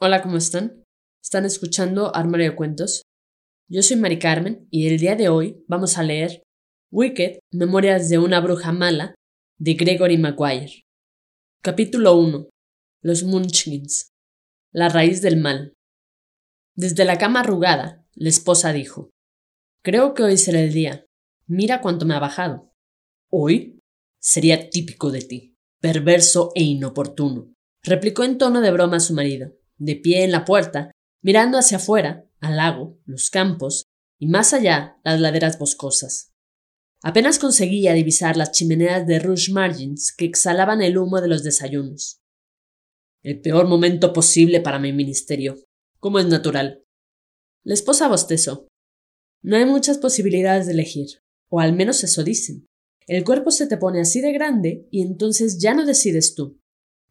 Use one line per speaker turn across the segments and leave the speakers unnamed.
Hola, ¿cómo están? Están escuchando Armario de Cuentos. Yo soy Mari Carmen y el día de hoy vamos a leer Wicked, Memorias de una bruja mala, de Gregory Maguire. Capítulo 1. Los Munchkins. La raíz del mal. Desde la cama arrugada, la esposa dijo: Creo que hoy será el día. Mira cuánto me ha bajado. ¿Hoy? Sería típico de ti, perverso e inoportuno, replicó en tono de broma su marido de pie en la puerta, mirando hacia afuera, al lago, los campos y más allá las laderas boscosas. Apenas conseguía divisar las chimeneas de Rush Margins que exhalaban el humo de los desayunos. El peor momento posible para mi ministerio, como es natural. La esposa bostezó. No hay muchas posibilidades de elegir, o al menos eso dicen. El cuerpo se te pone así de grande y entonces ya no decides tú.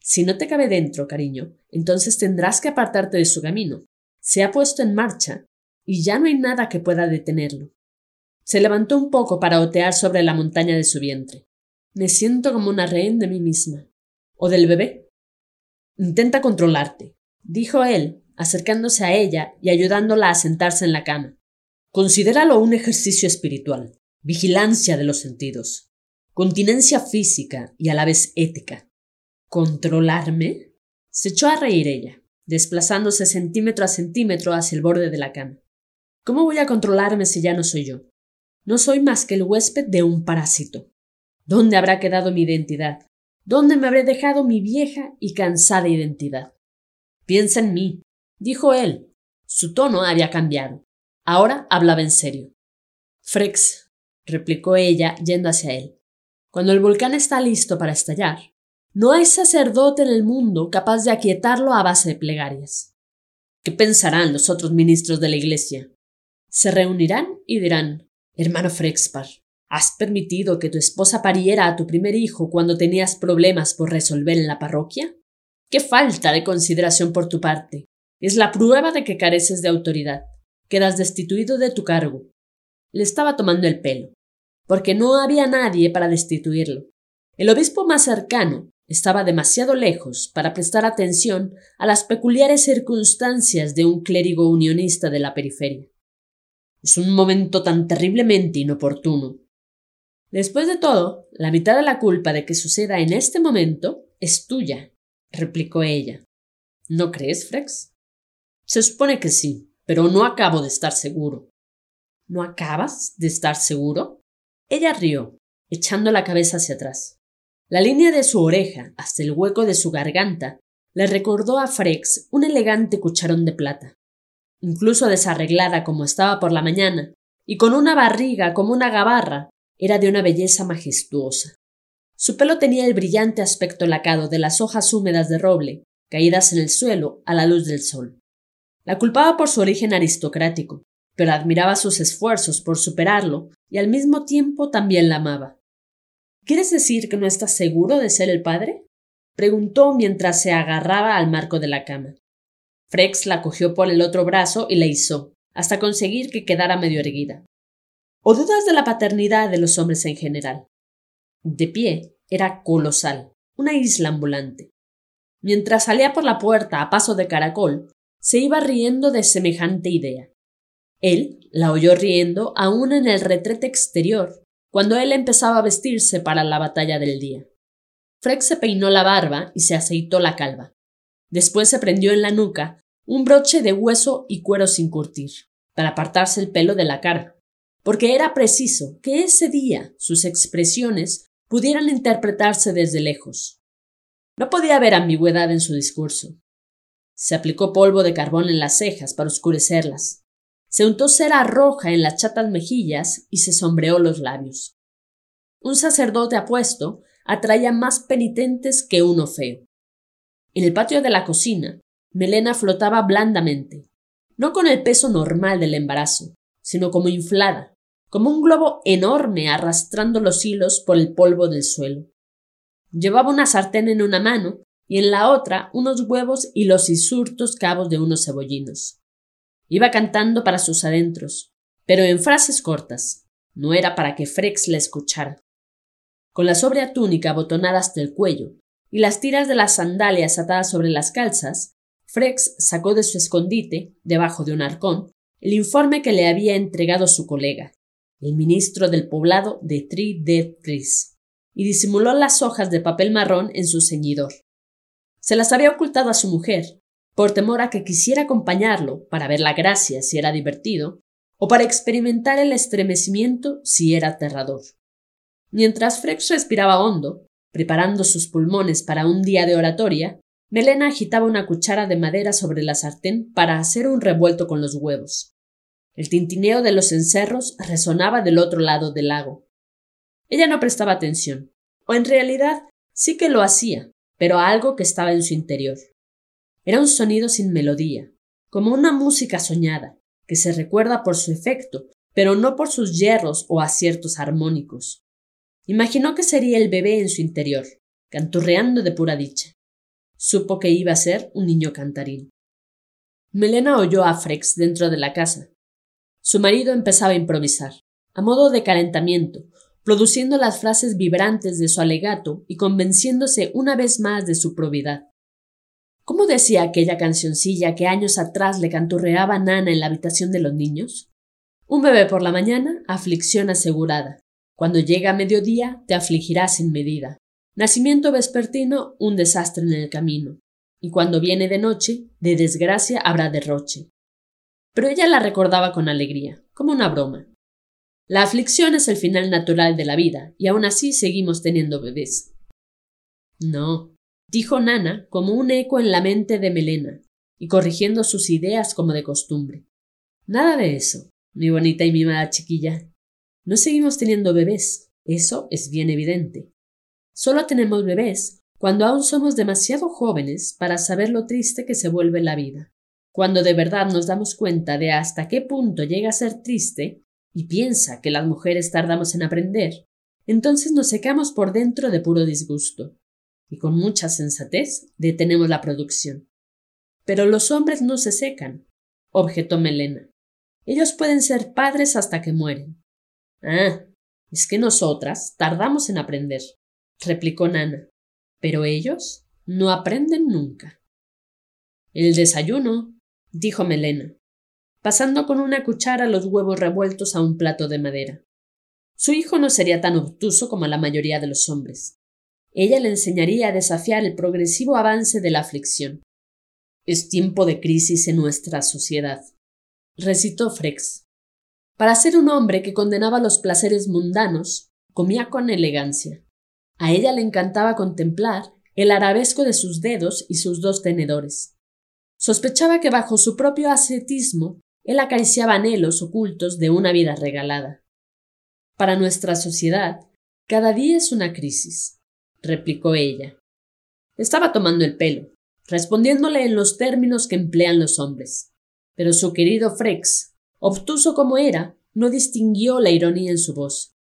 Si no te cabe dentro, cariño, entonces tendrás que apartarte de su camino. Se ha puesto en marcha y ya no hay nada que pueda detenerlo. Se levantó un poco para otear sobre la montaña de su vientre. Me siento como una rehén de mí misma. ¿O del bebé? Intenta controlarte, dijo él, acercándose a ella y ayudándola a sentarse en la cama. Considéralo un ejercicio espiritual, vigilancia de los sentidos, continencia física y a la vez ética. ¿Controlarme? Se echó a reír ella, desplazándose centímetro a centímetro hacia el borde de la cama. ¿Cómo voy a controlarme si ya no soy yo? No soy más que el huésped de un parásito. ¿Dónde habrá quedado mi identidad? ¿Dónde me habré dejado mi vieja y cansada identidad? Piensa en mí, dijo él. Su tono había cambiado. Ahora hablaba en serio. Frex, replicó ella yendo hacia él. Cuando el volcán está listo para estallar, no hay sacerdote en el mundo capaz de aquietarlo a base de plegarias. ¿Qué pensarán los otros ministros de la Iglesia? Se reunirán y dirán Hermano Frexpar, ¿has permitido que tu esposa pariera a tu primer hijo cuando tenías problemas por resolver en la parroquia? ¡Qué falta de consideración por tu parte! Es la prueba de que careces de autoridad. Quedas destituido de tu cargo. Le estaba tomando el pelo, porque no había nadie para destituirlo. El obispo más cercano, estaba demasiado lejos para prestar atención a las peculiares circunstancias de un clérigo unionista de la periferia. Es un momento tan terriblemente inoportuno. Después de todo, la mitad de la culpa de que suceda en este momento es tuya, replicó ella. ¿No crees, Frex? Se supone que sí, pero no acabo de estar seguro. ¿No acabas de estar seguro? Ella rió, echando la cabeza hacia atrás. La línea de su oreja hasta el hueco de su garganta le recordó a Frex un elegante cucharón de plata. Incluso desarreglada como estaba por la mañana, y con una barriga como una gabarra, era de una belleza majestuosa. Su pelo tenía el brillante aspecto lacado de las hojas húmedas de roble, caídas en el suelo a la luz del sol. La culpaba por su origen aristocrático, pero admiraba sus esfuerzos por superarlo y al mismo tiempo también la amaba. ¿Quieres decir que no estás seguro de ser el padre? preguntó mientras se agarraba al marco de la cama. Frex la cogió por el otro brazo y la izó, hasta conseguir que quedara medio erguida. ¿O dudas de la paternidad de los hombres en general? De pie, era colosal, una isla ambulante. Mientras salía por la puerta a paso de caracol, se iba riendo de semejante idea. Él la oyó riendo aún en el retrete exterior, cuando él empezaba a vestirse para la batalla del día. Frex se peinó la barba y se aceitó la calva. Después se prendió en la nuca un broche de hueso y cuero sin curtir, para apartarse el pelo de la cara, porque era preciso que ese día sus expresiones pudieran interpretarse desde lejos. No podía haber ambigüedad en su discurso. Se aplicó polvo de carbón en las cejas para oscurecerlas, se untó cera roja en las chatas mejillas y se sombreó los labios. Un sacerdote apuesto atraía más penitentes que uno feo. En el patio de la cocina, Melena flotaba blandamente, no con el peso normal del embarazo, sino como inflada, como un globo enorme arrastrando los hilos por el polvo del suelo. Llevaba una sartén en una mano y en la otra unos huevos y los insurtos cabos de unos cebollinos. Iba cantando para sus adentros, pero en frases cortas. No era para que Frex la escuchara. Con la sobria túnica abotonada hasta el cuello y las tiras de las sandalias atadas sobre las calzas, Frex sacó de su escondite, debajo de un arcón, el informe que le había entregado su colega, el ministro del poblado de Tri Tris, y disimuló las hojas de papel marrón en su ceñidor. Se las había ocultado a su mujer, por temor a que quisiera acompañarlo para ver la gracia si era divertido, o para experimentar el estremecimiento si era aterrador. Mientras Frex respiraba hondo, preparando sus pulmones para un día de oratoria, Melena agitaba una cuchara de madera sobre la sartén para hacer un revuelto con los huevos. El tintineo de los encerros resonaba del otro lado del lago. Ella no prestaba atención, o en realidad sí que lo hacía, pero a algo que estaba en su interior. Era un sonido sin melodía, como una música soñada, que se recuerda por su efecto, pero no por sus hierros o aciertos armónicos. Imaginó que sería el bebé en su interior, canturreando de pura dicha. Supo que iba a ser un niño cantarín. Melena oyó a Frex dentro de la casa. Su marido empezaba a improvisar, a modo de calentamiento, produciendo las frases vibrantes de su alegato y convenciéndose una vez más de su probidad. ¿Cómo decía aquella cancioncilla que años atrás le canturreaba Nana en la habitación de los niños? Un bebé por la mañana, aflicción asegurada. Cuando llega a mediodía, te afligirá sin medida. Nacimiento vespertino, un desastre en el camino. Y cuando viene de noche, de desgracia habrá derroche. Pero ella la recordaba con alegría, como una broma. La aflicción es el final natural de la vida, y aún así seguimos teniendo bebés. No, dijo Nana como un eco en la mente de Melena, y corrigiendo sus ideas como de costumbre. Nada de eso, mi bonita y mimada chiquilla. No seguimos teniendo bebés, eso es bien evidente. Solo tenemos bebés cuando aún somos demasiado jóvenes para saber lo triste que se vuelve la vida. Cuando de verdad nos damos cuenta de hasta qué punto llega a ser triste, y piensa que las mujeres tardamos en aprender, entonces nos secamos por dentro de puro disgusto, y con mucha sensatez detenemos la producción. Pero los hombres no se secan, objetó Melena. Ellos pueden ser padres hasta que mueren. Ah, es que nosotras tardamos en aprender, replicó Nana. Pero ellos no aprenden nunca. El desayuno, dijo Melena pasando con una cuchara los huevos revueltos a un plato de madera. Su hijo no sería tan obtuso como la mayoría de los hombres. Ella le enseñaría a desafiar el progresivo avance de la aflicción. Es tiempo de crisis en nuestra sociedad, recitó Frex. Para ser un hombre que condenaba los placeres mundanos, comía con elegancia. A ella le encantaba contemplar el arabesco de sus dedos y sus dos tenedores. Sospechaba que bajo su propio ascetismo él acariciaba anhelos ocultos de una vida regalada. Para nuestra sociedad, cada día es una crisis, replicó ella. Estaba tomando el pelo, respondiéndole en los términos que emplean los hombres. Pero su querido Frex, obtuso como era, no distinguió la ironía en su voz.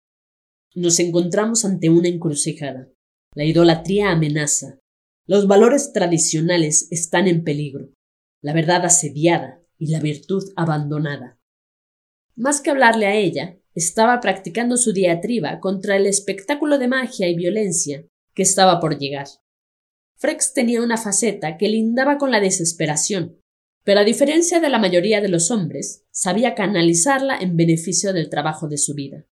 Nos encontramos ante una encrucijada. La idolatría amenaza. Los valores tradicionales están en peligro. La verdad asediada, y la virtud abandonada. Más que hablarle a ella, estaba practicando su diatriba contra el espectáculo de magia y violencia que estaba por llegar. Frex tenía una faceta que lindaba con la desesperación, pero a diferencia de la mayoría de los hombres, sabía canalizarla en beneficio del trabajo de su vida.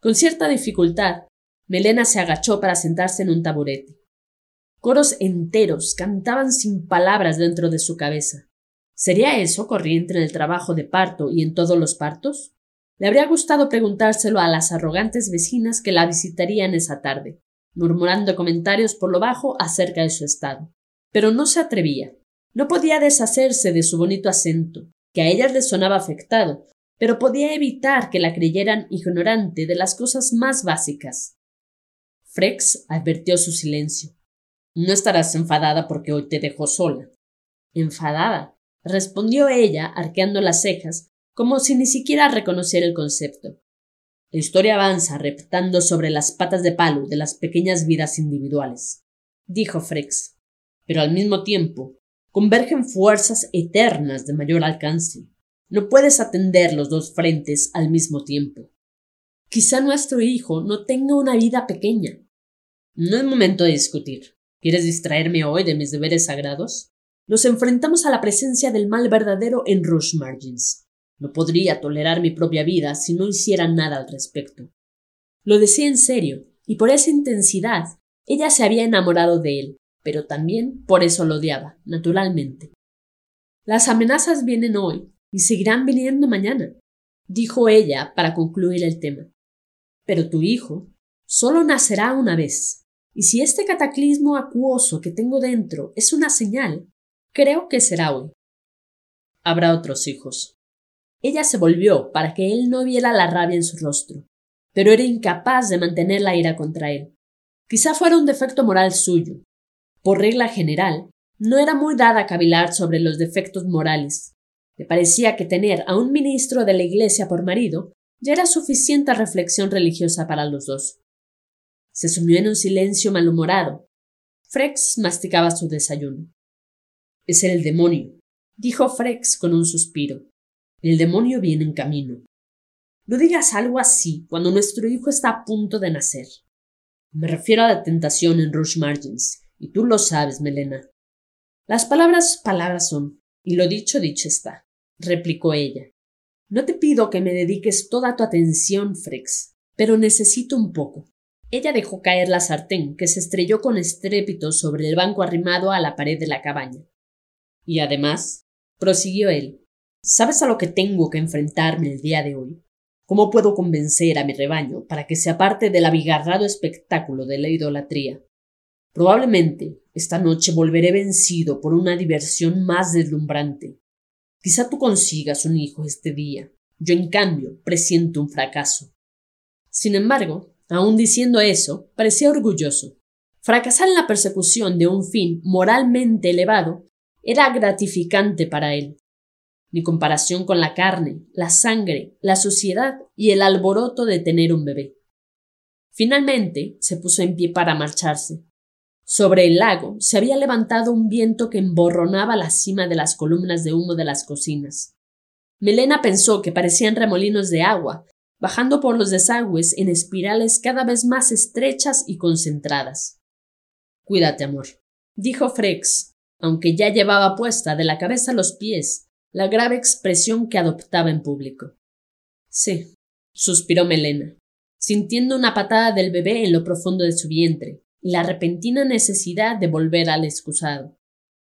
Con cierta dificultad, Melena se agachó para sentarse en un taburete. Coros enteros cantaban sin palabras dentro de su cabeza. ¿Sería eso corriente en el trabajo de parto y en todos los partos? Le habría gustado preguntárselo a las arrogantes vecinas que la visitarían esa tarde, murmurando comentarios por lo bajo acerca de su estado. Pero no se atrevía. No podía deshacerse de su bonito acento, que a ellas les sonaba afectado, pero podía evitar que la creyeran ignorante de las cosas más básicas. Frex advirtió su silencio. No estarás enfadada porque hoy te dejo sola. ¿Enfadada? respondió ella, arqueando las cejas, como si ni siquiera reconociera el concepto. La historia avanza reptando sobre las patas de palo de las pequeñas vidas individuales, dijo Frex. Pero al mismo tiempo, convergen fuerzas eternas de mayor alcance. No puedes atender los dos frentes al mismo tiempo. Quizá nuestro hijo no tenga una vida pequeña. No es momento de discutir. ¿Quieres distraerme hoy de mis deberes sagrados? Nos enfrentamos a la presencia del mal verdadero en Rush Margins. No podría tolerar mi propia vida si no hiciera nada al respecto. Lo decía en serio, y por esa intensidad ella se había enamorado de él, pero también por eso lo odiaba, naturalmente. Las amenazas vienen hoy y seguirán viniendo mañana, dijo ella para concluir el tema. Pero tu hijo solo nacerá una vez, y si este cataclismo acuoso que tengo dentro es una señal, creo que será hoy. Habrá otros hijos. Ella se volvió para que él no viera la rabia en su rostro, pero era incapaz de mantener la ira contra él. Quizá fuera un defecto moral suyo. Por regla general, no era muy dada a cavilar sobre los defectos morales. Le parecía que tener a un ministro de la Iglesia por marido ya era suficiente reflexión religiosa para los dos. Se sumió en un silencio malhumorado. Frex masticaba su desayuno. Es el demonio, dijo Frex con un suspiro. El demonio viene en camino. No digas algo así cuando nuestro hijo está a punto de nacer. Me refiero a la tentación en Rush Margins, y tú lo sabes, Melena. Las palabras palabras son, y lo dicho dicho está, replicó ella. No te pido que me dediques toda tu atención, Frex, pero necesito un poco. Ella dejó caer la sartén, que se estrelló con estrépito sobre el banco arrimado a la pared de la cabaña. Y además, prosiguió él, ¿sabes a lo que tengo que enfrentarme el día de hoy? ¿Cómo puedo convencer a mi rebaño para que se aparte del abigarrado espectáculo de la idolatría? Probablemente esta noche volveré vencido por una diversión más deslumbrante, Quizá tú consigas un hijo este día. Yo, en cambio, presiento un fracaso. Sin embargo, aun diciendo eso, parecía orgulloso. Fracasar en la persecución de un fin moralmente elevado era gratificante para él. Mi comparación con la carne, la sangre, la suciedad y el alboroto de tener un bebé. Finalmente se puso en pie para marcharse. Sobre el lago se había levantado un viento que emborronaba la cima de las columnas de humo de las cocinas. Melena pensó que parecían remolinos de agua, bajando por los desagües en espirales cada vez más estrechas y concentradas. Cuídate, amor, dijo Frex, aunque ya llevaba puesta de la cabeza a los pies la grave expresión que adoptaba en público. Sí, suspiró Melena, sintiendo una patada del bebé en lo profundo de su vientre, la repentina necesidad de volver al excusado.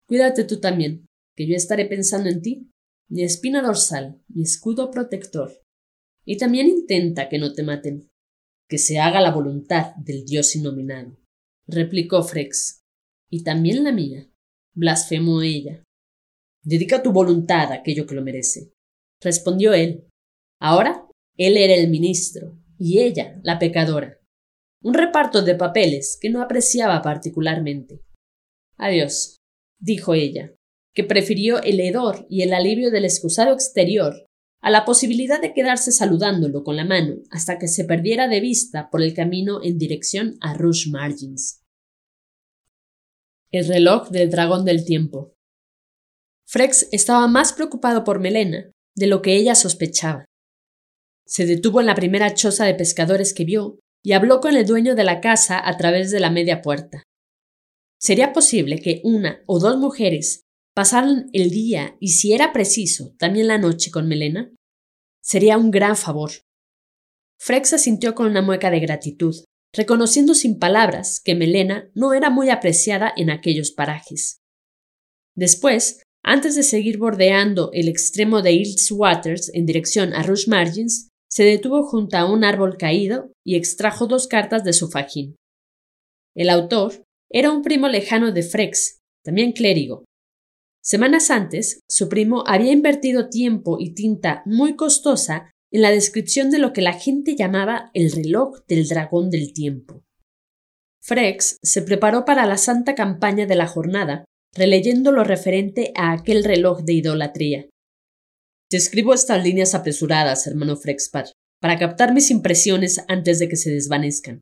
Cuídate tú también, que yo estaré pensando en ti, mi espina dorsal, mi escudo protector. Y también intenta que no te maten, que se haga la voluntad del Dios innominado, replicó Frex. Y también la mía, blasfemó ella. Dedica tu voluntad a aquello que lo merece, respondió él. Ahora él era el ministro y ella la pecadora un reparto de papeles que no apreciaba particularmente. Adiós, dijo ella, que prefirió el hedor y el alivio del excusado exterior a la posibilidad de quedarse saludándolo con la mano hasta que se perdiera de vista por el camino en dirección a Rush Margins. El reloj del dragón del tiempo. Frex estaba más preocupado por Melena de lo que ella sospechaba. Se detuvo en la primera choza de pescadores que vio y habló con el dueño de la casa a través de la media puerta. ¿Sería posible que una o dos mujeres pasaran el día y, si era preciso, también la noche con Melena? Sería un gran favor. Frex sintió con una mueca de gratitud, reconociendo sin palabras que Melena no era muy apreciada en aquellos parajes. Después, antes de seguir bordeando el extremo de Hills Waters en dirección a Rush Margins, se detuvo junto a un árbol caído y extrajo dos cartas de su fajín. El autor era un primo lejano de Frex, también clérigo. Semanas antes, su primo había invertido tiempo y tinta muy costosa en la descripción de lo que la gente llamaba el reloj del dragón del tiempo. Frex se preparó para la santa campaña de la jornada, releyendo lo referente a aquel reloj de idolatría. Te escribo estas líneas apresuradas, hermano Frexpad, para captar mis impresiones antes de que se desvanezcan.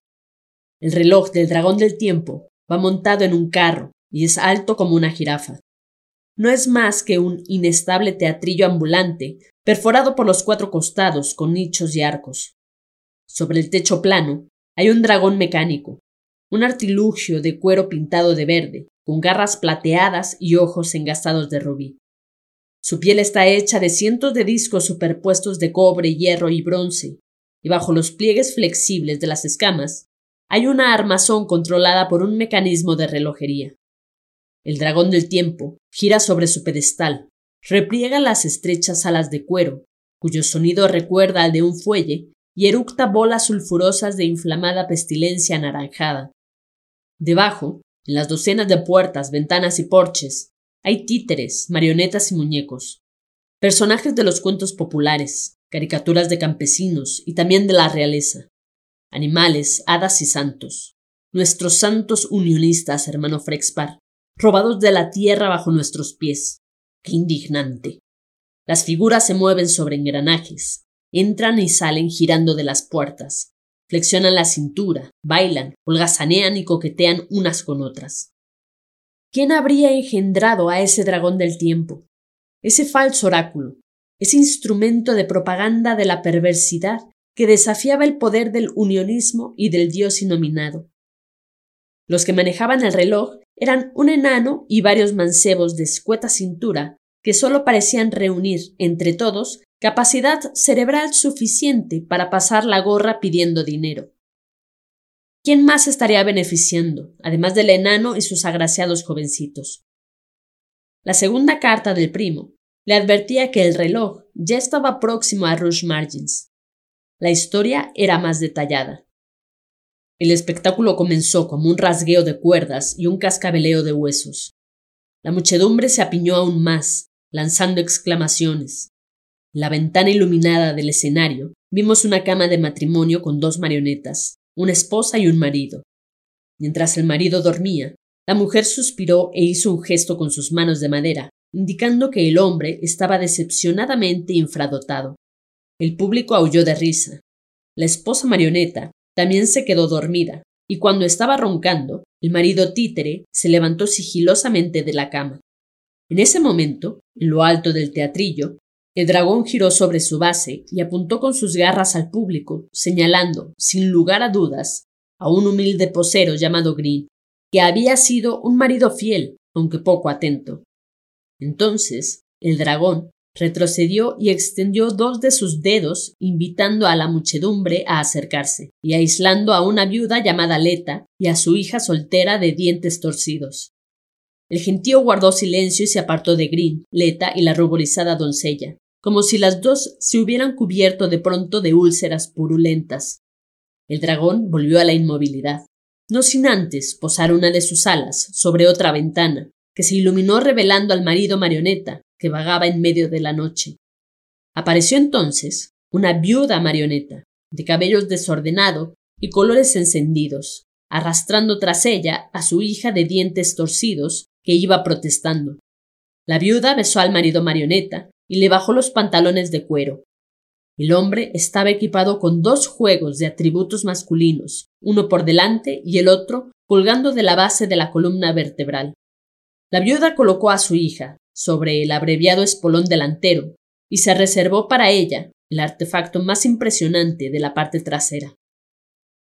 El reloj del dragón del tiempo va montado en un carro y es alto como una jirafa. No es más que un inestable teatrillo ambulante, perforado por los cuatro costados con nichos y arcos. Sobre el techo plano hay un dragón mecánico, un artilugio de cuero pintado de verde, con garras plateadas y ojos engastados de rubí. Su piel está hecha de cientos de discos superpuestos de cobre, hierro y bronce, y bajo los pliegues flexibles de las escamas hay una armazón controlada por un mecanismo de relojería. El dragón del tiempo gira sobre su pedestal, repliega las estrechas alas de cuero, cuyo sonido recuerda al de un fuelle, y eructa bolas sulfurosas de inflamada pestilencia anaranjada. Debajo, en las docenas de puertas, ventanas y porches, hay títeres, marionetas y muñecos, personajes de los cuentos populares, caricaturas de campesinos y también de la realeza, animales, hadas y santos, nuestros santos unionistas, hermano Frexpar, robados de la tierra bajo nuestros pies. ¡Qué indignante! Las figuras se mueven sobre engranajes, entran y salen girando de las puertas, flexionan la cintura, bailan, holgazanean y coquetean unas con otras. ¿Quién habría engendrado a ese dragón del tiempo? Ese falso oráculo, ese instrumento de propaganda de la perversidad que desafiaba el poder del unionismo y del dios inominado. Los que manejaban el reloj eran un enano y varios mancebos de escueta cintura que solo parecían reunir entre todos capacidad cerebral suficiente para pasar la gorra pidiendo dinero. ¿Quién más estaría beneficiando, además del enano y sus agraciados jovencitos? La segunda carta del primo le advertía que el reloj ya estaba próximo a Rush Margins. La historia era más detallada. El espectáculo comenzó como un rasgueo de cuerdas y un cascabeleo de huesos. La muchedumbre se apiñó aún más, lanzando exclamaciones. La ventana iluminada del escenario vimos una cama de matrimonio con dos marionetas, una esposa y un marido. Mientras el marido dormía, la mujer suspiró e hizo un gesto con sus manos de madera, indicando que el hombre estaba decepcionadamente infradotado. El público aulló de risa. La esposa marioneta también se quedó dormida, y cuando estaba roncando, el marido títere se levantó sigilosamente de la cama. En ese momento, en lo alto del teatrillo, el dragón giró sobre su base y apuntó con sus garras al público, señalando, sin lugar a dudas, a un humilde posero llamado Green, que había sido un marido fiel, aunque poco atento. Entonces, el dragón retrocedió y extendió dos de sus dedos, invitando a la muchedumbre a acercarse, y aislando a una viuda llamada Leta y a su hija soltera de dientes torcidos. El gentío guardó silencio y se apartó de Green, Leta y la ruborizada doncella, como si las dos se hubieran cubierto de pronto de úlceras purulentas. El dragón volvió a la inmovilidad, no sin antes posar una de sus alas sobre otra ventana, que se iluminó revelando al marido marioneta, que vagaba en medio de la noche. Apareció entonces una viuda marioneta, de cabellos desordenado y colores encendidos, arrastrando tras ella a su hija de dientes torcidos que iba protestando. La viuda besó al marido marioneta y le bajó los pantalones de cuero. El hombre estaba equipado con dos juegos de atributos masculinos, uno por delante y el otro colgando de la base de la columna vertebral. La viuda colocó a su hija sobre el abreviado espolón delantero y se reservó para ella el artefacto más impresionante de la parte trasera.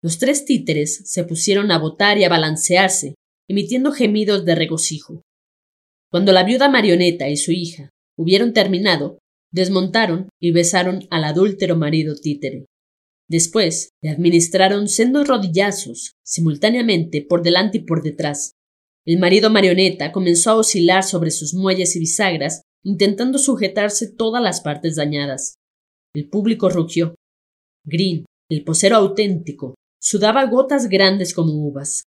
Los tres títeres se pusieron a botar y a balancearse emitiendo gemidos de regocijo. Cuando la viuda marioneta y su hija hubieron terminado, desmontaron y besaron al adúltero marido títere. Después le administraron sendos rodillazos, simultáneamente por delante y por detrás. El marido marioneta comenzó a oscilar sobre sus muelles y bisagras, intentando sujetarse todas las partes dañadas. El público rugió. Green, el posero auténtico, sudaba gotas grandes como uvas.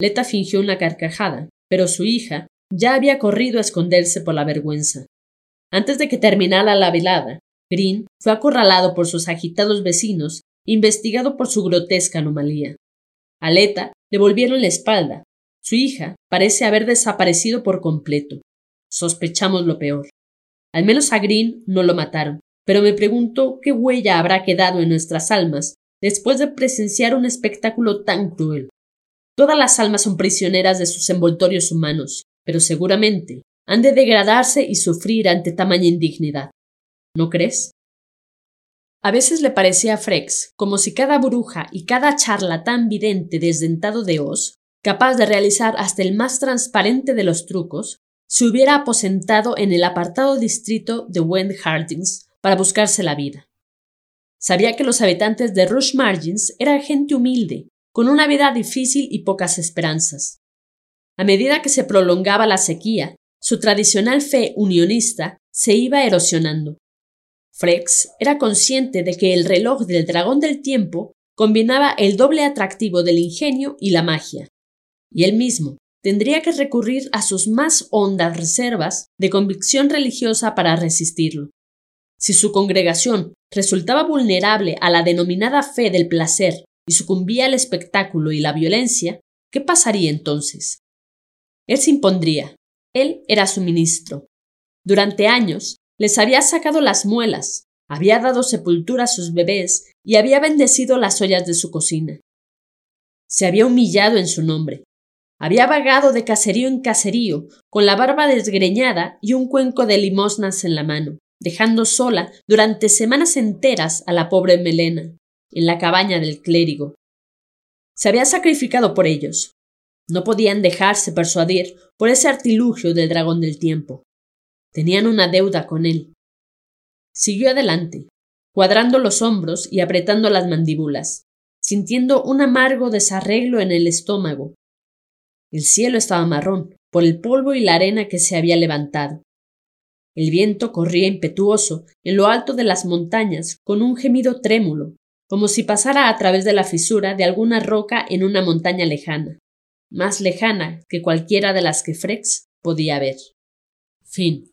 Leta fingió una carcajada, pero su hija ya había corrido a esconderse por la vergüenza. Antes de que terminara la velada, Green fue acorralado por sus agitados vecinos, investigado por su grotesca anomalía. A Leta le volvieron la espalda. Su hija parece haber desaparecido por completo. Sospechamos lo peor. Al menos a Green no lo mataron, pero me pregunto qué huella habrá quedado en nuestras almas después de presenciar un espectáculo tan cruel. Todas las almas son prisioneras de sus envoltorios humanos, pero seguramente han de degradarse y sufrir ante tamaña indignidad. ¿No crees? A veces le parecía a Frex como si cada bruja y cada charlatán vidente desdentado de Oz, capaz de realizar hasta el más transparente de los trucos, se hubiera aposentado en el apartado distrito de Wend Hardings para buscarse la vida. Sabía que los habitantes de Rush Margins eran gente humilde, con una vida difícil y pocas esperanzas. A medida que se prolongaba la sequía, su tradicional fe unionista se iba erosionando. Frex era consciente de que el reloj del dragón del tiempo combinaba el doble atractivo del ingenio y la magia, y él mismo tendría que recurrir a sus más hondas reservas de convicción religiosa para resistirlo. Si su congregación resultaba vulnerable a la denominada fe del placer y sucumbía al espectáculo y la violencia, ¿qué pasaría entonces? Él se impondría. Él era su ministro. Durante años les había sacado las muelas, había dado sepultura a sus bebés y había bendecido las ollas de su cocina. Se había humillado en su nombre, había vagado de caserío en caserío, con la barba desgreñada y un cuenco de limosnas en la mano, dejando sola durante semanas enteras a la pobre Melena, en la cabaña del clérigo. Se había sacrificado por ellos. No podían dejarse persuadir por ese artilugio del dragón del tiempo. Tenían una deuda con él. Siguió adelante, cuadrando los hombros y apretando las mandíbulas, sintiendo un amargo desarreglo en el estómago el cielo estaba marrón, por el polvo y la arena que se había levantado. El viento corría impetuoso en lo alto de las montañas con un gemido trémulo, como si pasara a través de la fisura de alguna roca en una montaña lejana, más lejana que cualquiera de las que Frex podía ver. Fin.